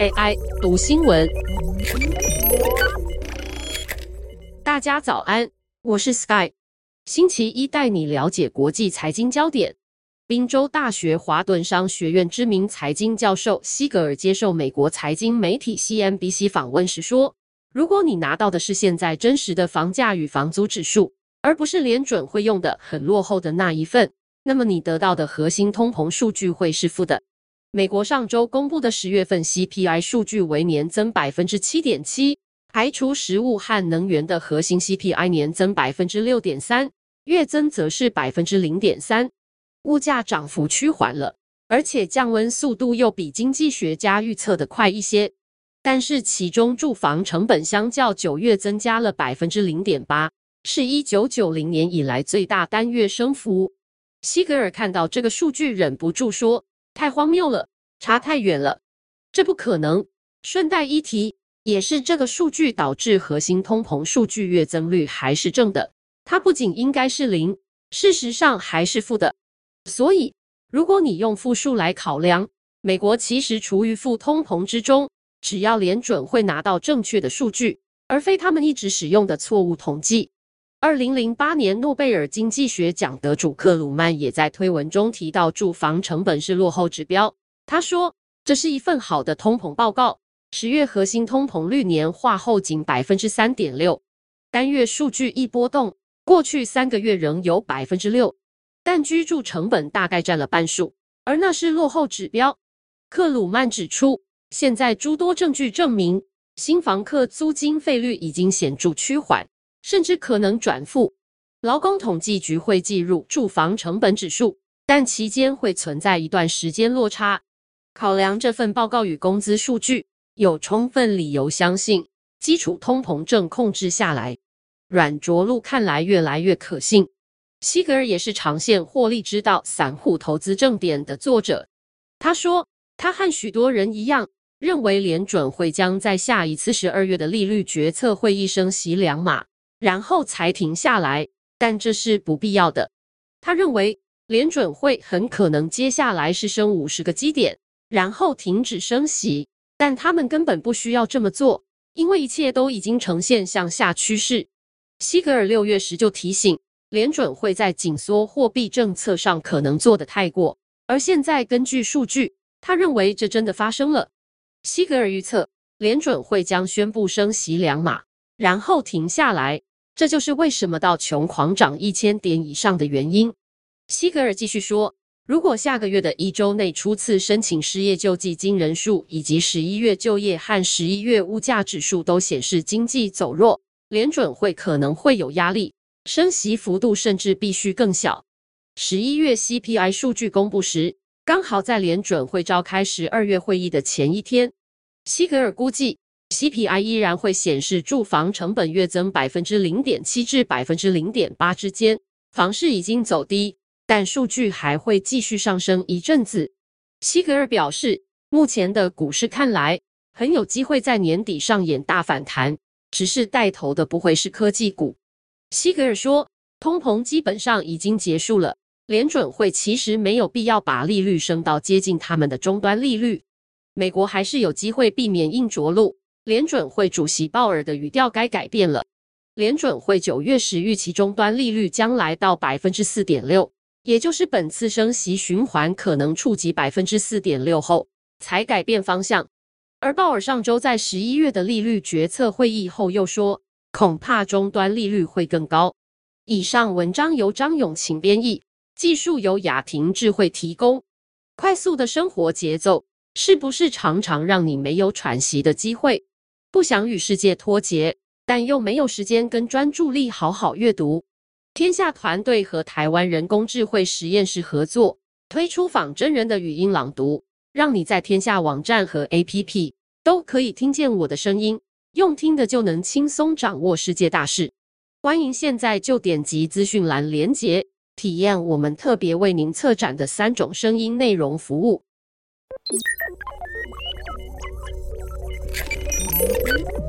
AI 读新闻，大家早安，我是 Sky，星期一带你了解国际财经焦点。宾州大学华顿商学院知名财经教授西格尔接受美国财经媒体 CNBC 访问时说：“如果你拿到的是现在真实的房价与房租指数，而不是联准会用的很落后的那一份，那么你得到的核心通膨数据会是负的。”美国上周公布的十月份 CPI 数据为年增百分之七点七，排除食物和能源的核心 CPI 年增百分之六点三，月增则是百分之零点三，物价涨幅趋缓了，而且降温速度又比经济学家预测的快一些。但是其中住房成本相较九月增加了百分之零点八，是一九九零年以来最大单月升幅。西格尔看到这个数据，忍不住说。太荒谬了，差太远了，这不可能。顺带一提，也是这个数据导致核心通膨数据月增率还是正的，它不仅应该是零，事实上还是负的。所以，如果你用负数来考量，美国其实处于负通膨之中。只要联准会拿到正确的数据，而非他们一直使用的错误统计。二零零八年诺贝尔经济学奖得主克鲁曼也在推文中提到，住房成本是落后指标。他说：“这是一份好的通膨报告。十月核心通膨率年化后仅百分之三点六，单月数据一波动，过去三个月仍有百分之六，但居住成本大概占了半数，而那是落后指标。”克鲁曼指出，现在诸多证据证明，新房客租金费率已经显著趋缓。甚至可能转负。劳工统计局会计入住房成本指数，但期间会存在一段时间落差。考量这份报告与工资数据，有充分理由相信基础通膨正控制下来，软着陆看来越来越可信。西格尔也是长线获利之道、散户投资正点的作者。他说，他和许多人一样，认为联准会将在下一次十二月的利率决策会议升息两码。然后才停下来，但这是不必要的。他认为联准会很可能接下来是升五十个基点，然后停止升息，但他们根本不需要这么做，因为一切都已经呈现向下趋势。西格尔六月时就提醒联准会在紧缩货币政策上可能做得太过，而现在根据数据，他认为这真的发生了。西格尔预测联准会将宣布升息两码，然后停下来。这就是为什么道琼狂涨一千点以上的原因。西格尔继续说，如果下个月的一周内初次申请失业救济金人数以及十一月就业和十一月物价指数都显示经济走弱，联准会可能会有压力，升息幅度甚至必须更小。十一月 CPI 数据公布时，刚好在联准会召开十二月会议的前一天。西格尔估计。CPI 依然会显示住房成本月增百分之零点七至百分之零点八之间，房市已经走低，但数据还会继续上升一阵子。西格尔表示，目前的股市看来很有机会在年底上演大反弹，只是带头的不会是科技股。西格尔说，通膨基本上已经结束了，联准会其实没有必要把利率升到接近他们的终端利率，美国还是有机会避免硬着陆。联准会主席鲍尔的语调该改变了。联准会九月时预期终端利率将来到百分之四点六，也就是本次升息循环可能触及百分之四点六后才改变方向。而鲍尔上周在十一月的利率决策会议后又说，恐怕终端利率会更高。以上文章由张永晴编译，技术由雅婷智慧提供。快速的生活节奏是不是常常让你没有喘息的机会？不想与世界脱节，但又没有时间跟专注力好好阅读。天下团队和台湾人工智慧实验室合作，推出仿真人的语音朗读，让你在天下网站和 APP 都可以听见我的声音，用听的就能轻松掌握世界大事。欢迎现在就点击资讯栏连结，体验我们特别为您策展的三种声音内容服务。Thank you.